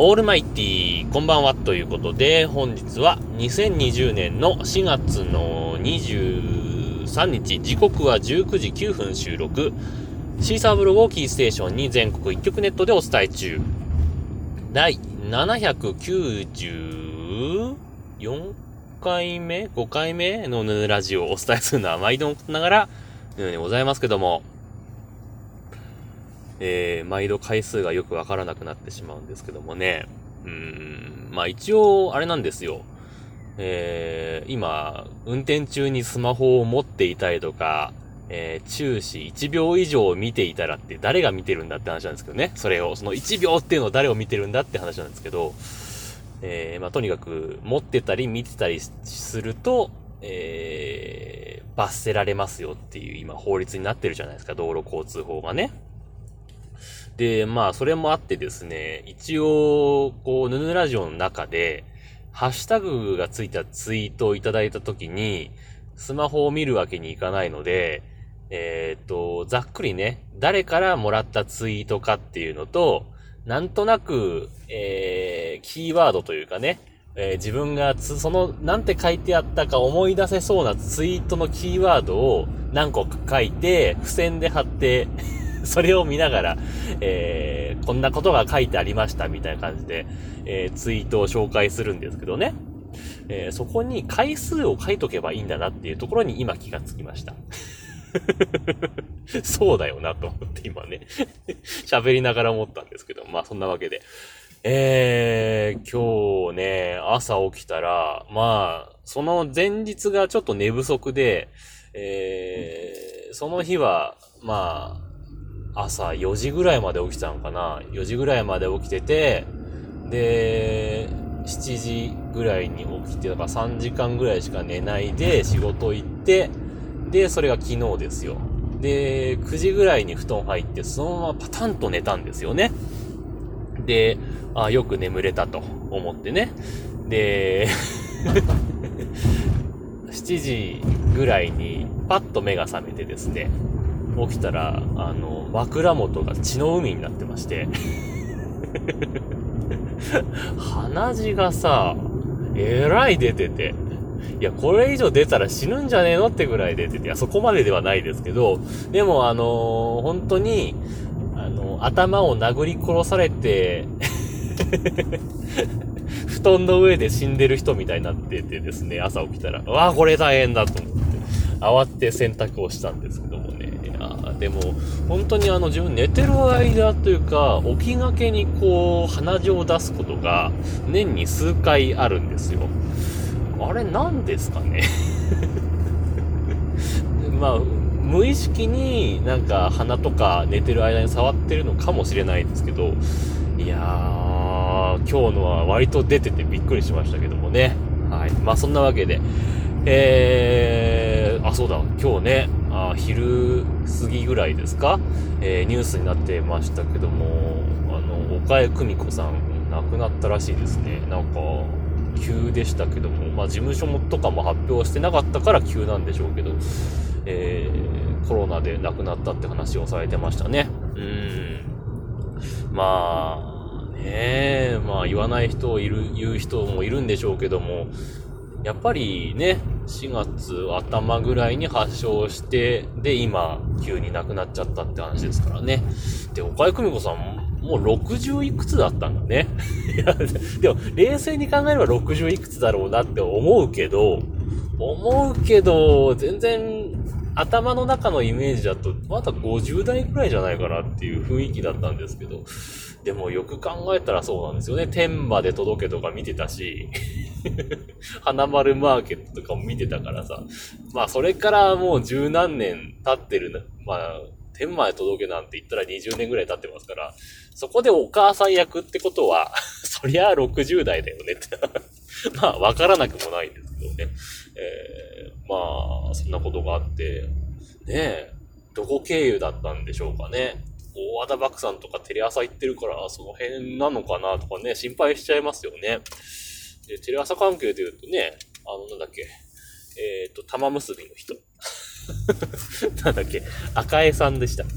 オールマイティー、こんばんはということで、本日は2020年の4月の23日、時刻は19時9分収録、シーサーブログをキーステーションに全国一曲ネットでお伝え中、第794回目 ?5 回目のヌヌラジオをお伝えするのは毎度ながら、ヌヌでございますけども、えー、毎度回数がよくわからなくなってしまうんですけどもね。うん、まあ一応、あれなんですよ。えー、今、運転中にスマホを持っていたりとか、えー、注視1秒以上見ていたらって誰が見てるんだって話なんですけどね。それを、その1秒っていうのを誰を見てるんだって話なんですけど、えー、まあとにかく持ってたり見てたりすると、えー、罰せられますよっていう今法律になってるじゃないですか、道路交通法がね。で、まあ、それもあってですね、一応、こう、ヌヌラジオの中で、ハッシュタグがついたツイートをいただいたときに、スマホを見るわけにいかないので、えー、っと、ざっくりね、誰からもらったツイートかっていうのと、なんとなく、えー、キーワードというかね、えー、自分がつ、その、なんて書いてあったか思い出せそうなツイートのキーワードを何個か書いて、付箋で貼って それを見ながら、えー、こんなことが書いてありましたみたいな感じで、えー、ツイートを紹介するんですけどね。えー、そこに回数を書いとけばいいんだなっていうところに今気がつきました。そうだよなと思って今ね 喋りながら思ったんですけど、まあそんなわけで。えー、今日ね、朝起きたら、まあ、その前日がちょっと寝不足で、えー、その日は、まあ、朝4時ぐらいまで起きたのかな ?4 時ぐらいまで起きてて、で、7時ぐらいに起きて、だから3時間ぐらいしか寝ないで仕事行って、で、それが昨日ですよ。で、9時ぐらいに布団入って、そのままパタンと寝たんですよね。で、あよく眠れたと思ってね。で、7時ぐらいにパッと目が覚めてですね。起きたら、あの、枕元が血の海になってまして。鼻血がさ、えらい出てて。いや、これ以上出たら死ぬんじゃねえのってぐらい出てて、いや、そこまでではないですけど、でも、あのー、本当に、あの、頭を殴り殺されて 布団の上で死んでる人みたいになっててですね、朝起きたら、わあ、これ大変だと思って、慌てて洗濯をしたんですけどもね。でも、本当にあの自分寝てる間というか、起きがけにこう、鼻血を出すことが年に数回あるんですよ。あれ何ですかね？まあ、無意識になんか鼻とか寝てる間に触ってるのかもしれないですけど、いやー、今日のは割と出ててびっくりしましたけどもね。はい。まあそんなわけで、えー、あ、そうだ、今日ね、あ昼過ぎぐらいですか、えー、ニュースになってましたけども、あの、岡江久美子さん亡くなったらしいですね。なんか、急でしたけども、まあ事務所もとかも発表してなかったから急なんでしょうけど、えー、コロナで亡くなったって話をされてましたね。うん。まあ、ねえ、まあ言わない人いる、言う人もいるんでしょうけども、やっぱりね、4月頭ぐらいに発症して、で、今、急に亡くなっちゃったって話ですからね。で、岡井久美子さん、もう60いくつだったんだね。いや、でも、冷静に考えれば60いくつだろうなって思うけど、思うけど、全然、頭の中のイメージだと、まだ50代くらいじゃないかなっていう雰囲気だったんですけど、でもよく考えたらそうなんですよね。天まで届けとか見てたし、花丸マーケットとかも見てたからさ。まあそれからもう十何年経ってるまあ、天まで届けなんて言ったら20年ぐらい経ってますから、そこでお母さん役ってことは、そりゃあ60代だよねって まあ、わからなくもないんですけどね。えー、ま、そんなことがあって、ねえ、どこ経由だったんでしょうかね。大和田漠さんとかテレ朝行ってるから、その辺なのかなとかね、心配しちゃいますよね。で、テレ朝関係で言うとね、あの、なんだっけ、えっ、ー、と、玉結びの人。なんだっけ、赤江さんでしたっけ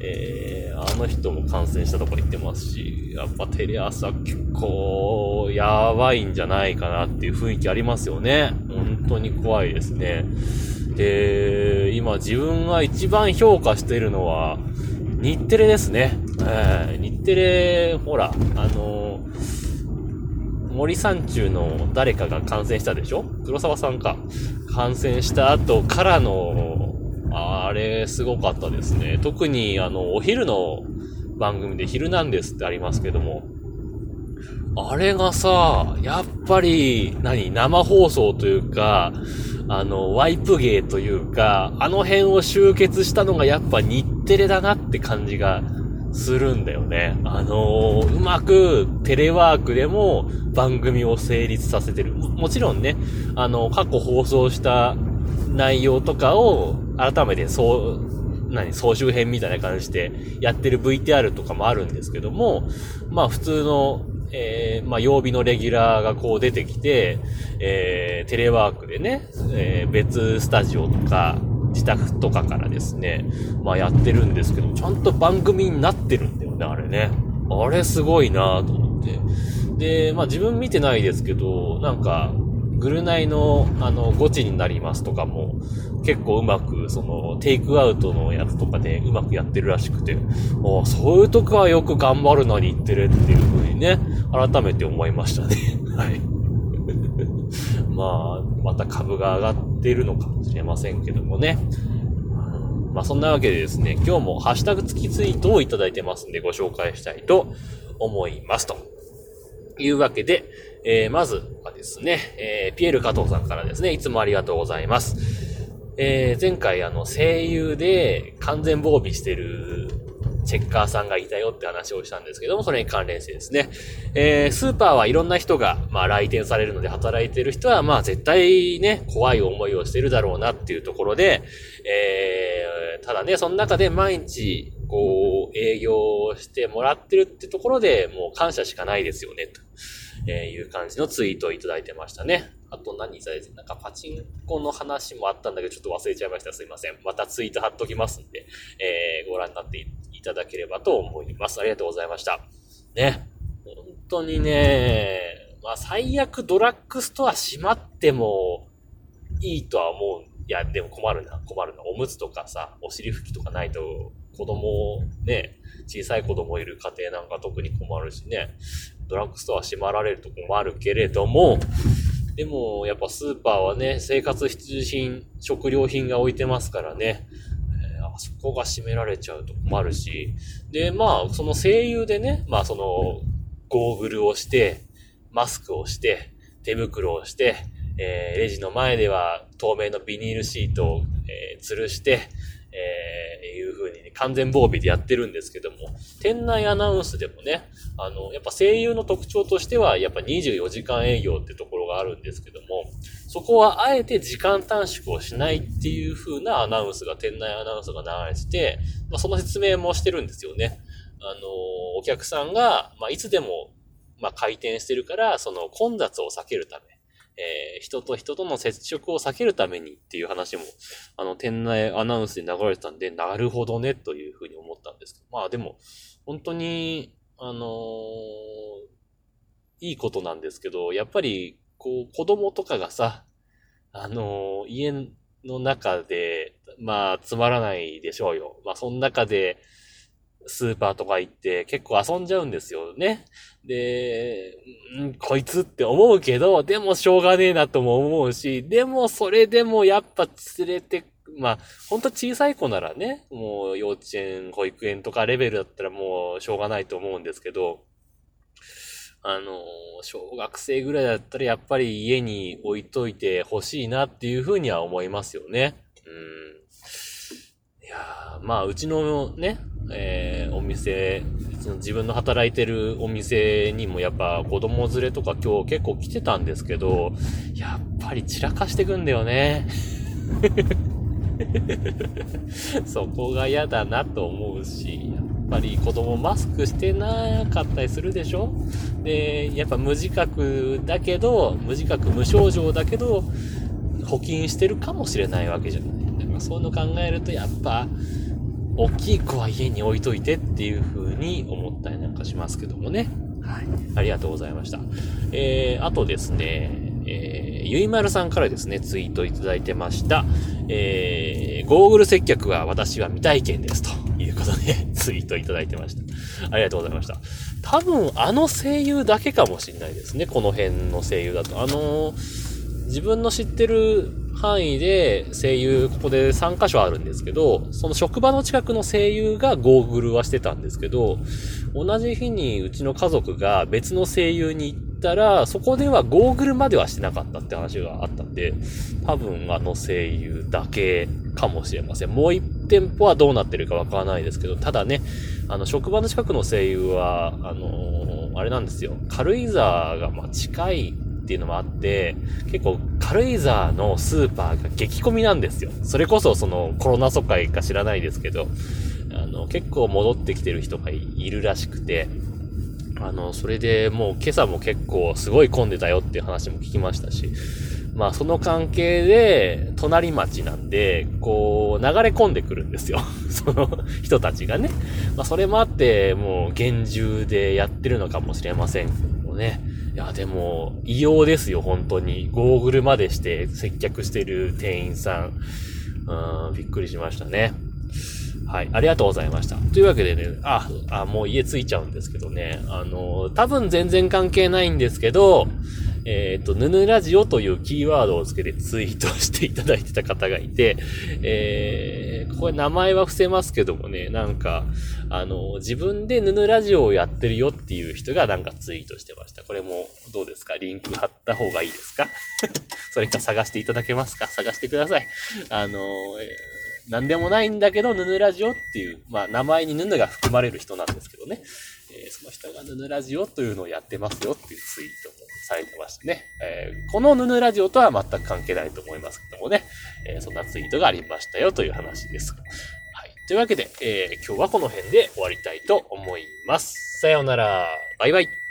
えー、あの人も感染したとこ行ってますし、やっぱテレ朝結構やばいんじゃないかなっていう雰囲気ありますよね。本当に怖いですね。で、今自分が一番評価しているのは、日テレですね。えー、日テレ、ほら、あのー、森山中の誰かが感染したでしょ？黒沢さんか。感染した後からの、あれ、すごかったですね。特に、あの、お昼の番組で、昼なんですってありますけども、あれがさ、やっぱり、何、生放送というか、あの、ワイプ芸というか、あの辺を集結したのがやっぱ日テレだなって感じがするんだよね。あのー、うまくテレワークでも番組を成立させてる。もちろんね、あの、過去放送した内容とかを改めてそう、何、総集編みたいな感じでやってる VTR とかもあるんですけども、まあ普通のえー、まあ、曜日のレギュラーがこう出てきて、えー、テレワークでね、えー、別スタジオとか、自宅とかからですね、まあやってるんですけど、ちゃんと番組になってるんだよね、あれね。あれすごいなと思って。で、まあ自分見てないですけど、なんか、グルナイの、あの、ゴチになりますとかも、結構うまく、その、テイクアウトのやつとかでうまくやってるらしくて、あそういうとこはよく頑張るのに言ってるっていう風にね、改めて思いましたね。はい。まあ、また株が上がっているのかもしれませんけどもね。まあそんなわけでですね、今日もハッシュタグ付きツイートをいただいてますんでご紹介したいと思いますと。いうわけで、えー、まずですね、えー、ピエール加藤さんからですね、いつもありがとうございます。えー、前回あの、声優で完全防備してるチェッカーさんがいたよって話をしたんですけども、それに関連してですね。えー、スーパーはいろんな人が、まあ来店されるので働いてる人は、まあ絶対ね、怖い思いをしてるだろうなっていうところで、えー、ただね、その中で毎日、こう、営業してもらってるってところで、もう感謝しかないですよね、と。えいう感じのツイートをいただいてましたね。あと何されて、なんかパチンコの話もあったんだけど、ちょっと忘れちゃいました。すいません。またツイート貼っときますんで、えー、ご覧になっていただければと思います。ありがとうございました。ね。本当にね、まあ最悪ドラッグストア閉まってもいいとは思う。いや、でも困るな、困るな。おむつとかさ、お尻拭きとかないと、子供、ね、小さい子供いる家庭なんか特に困るしね、ドラッグストア閉まられると困るけれども、でも、やっぱスーパーはね、生活必需品、食料品が置いてますからね、えー、あそこが閉められちゃうと困るし、で、まあ、その声優でね、まあ、その、ゴーグルをして、マスクをして、手袋をして、えー、レジの前では透明のビニールシートを、えー、吊るして、えー、完全防備でやってるんですけども、店内アナウンスでもね、あの、やっぱ声優の特徴としては、やっぱ24時間営業ってところがあるんですけども、そこはあえて時間短縮をしないっていう風なアナウンスが、店内アナウンスが流れてて、まあ、その説明もしてるんですよね。あの、お客さんが、まあ、いつでも、まあ、回転してるから、その混雑を避けるため、えー、人と人との接触を避けるためにっていう話も、あの、店内アナウンスで流れてたんで、なるほどね、というふうに思ったんですけど、まあでも、本当に、あのー、いいことなんですけど、やっぱり、こう、子供とかがさ、あのー、家の中で、まあ、つまらないでしょうよ。まあ、その中で、スーパーとか行って結構遊んじゃうんですよね。で、んこいつって思うけど、でもしょうがねえなとも思うし、でもそれでもやっぱ連れて、まあ、ほんと小さい子ならね、もう幼稚園、保育園とかレベルだったらもうしょうがないと思うんですけど、あの、小学生ぐらいだったらやっぱり家に置いといてほしいなっていうふうには思いますよね。うん。いやまあ、うちのね、えー、お店、自分の働いてるお店にもやっぱ子供連れとか今日結構来てたんですけど、やっぱり散らかしてくんだよね。そこが嫌だなと思うし、やっぱり子供マスクしてなかったりするでしょ？で、やっぱ無自覚だけど、無自覚無症状だけど、補菌してるかもしれないわけじゃない。だからそういうの考えるとやっぱ、大きい子は家に置いといてっていう風に思ったりなんかしますけどもね。はい。ありがとうございました。えー、あとですね、えー、ゆいまるさんからですね、ツイートいただいてました。えー、ゴーグル接客は私は未体験ですということで ツイートいただいてました。ありがとうございました。多分あの声優だけかもしんないですね、この辺の声優だと。あのー、自分の知ってる範囲で声優ここで3箇所あるんですけど、その職場の近くの声優がゴーグルはしてたんですけど、同じ日にうちの家族が別の声優に行ったら、そこではゴーグルまではしてなかったって話があったんで、多分あの声優だけかもしれません。もう一店舗はどうなってるかわからないですけど、ただね、あの、職場の近くの声優は、あのー、あれなんですよ。軽井沢がま近いっていうのもあって、結構軽井沢のスーパーが激混みなんですよ。それこそそのコロナ疎開か知らないですけど、あの、結構戻ってきてる人がいるらしくて、あの、それでもう今朝も結構すごい混んでたよっていう話も聞きましたし、まあその関係で、隣町なんで、こう、流れ込んでくるんですよ。その人たちがね。まあそれもあって、もう厳重でやってるのかもしれませんけどもね。いや、でも、異様ですよ、本当に。ゴーグルまでして接客してる店員さん。うん、びっくりしましたね。はい。ありがとうございました。というわけでね、あ、あ、もう家着いちゃうんですけどね。あの、多分全然関係ないんですけど、えっ、と、ヌヌラジオというキーワードをつけてツイートしていただいてた方がいて、えー、これ名前は伏せますけどもね、なんか、あの、自分でヌヌラジオをやってるよっていう人がなんかツイートしてました。これもどうですか？リンク貼った方がいいですか？それか探していただけますか？探してください。あの、えー、なんでもないんだけど、ヌヌラジオっていう、まあ名前にヌヌが含まれる人なんですけどね。えー、その人がヌヌラジオというのをやってますよっていうツイートされてましたね。えー、このヌヌラジオとは全く関係ないと思いますけどもね、えー、そんなツイートがありましたよという話です。はい。というわけで、えー、今日はこの辺で終わりたいと思います。さようなら。バイバイ。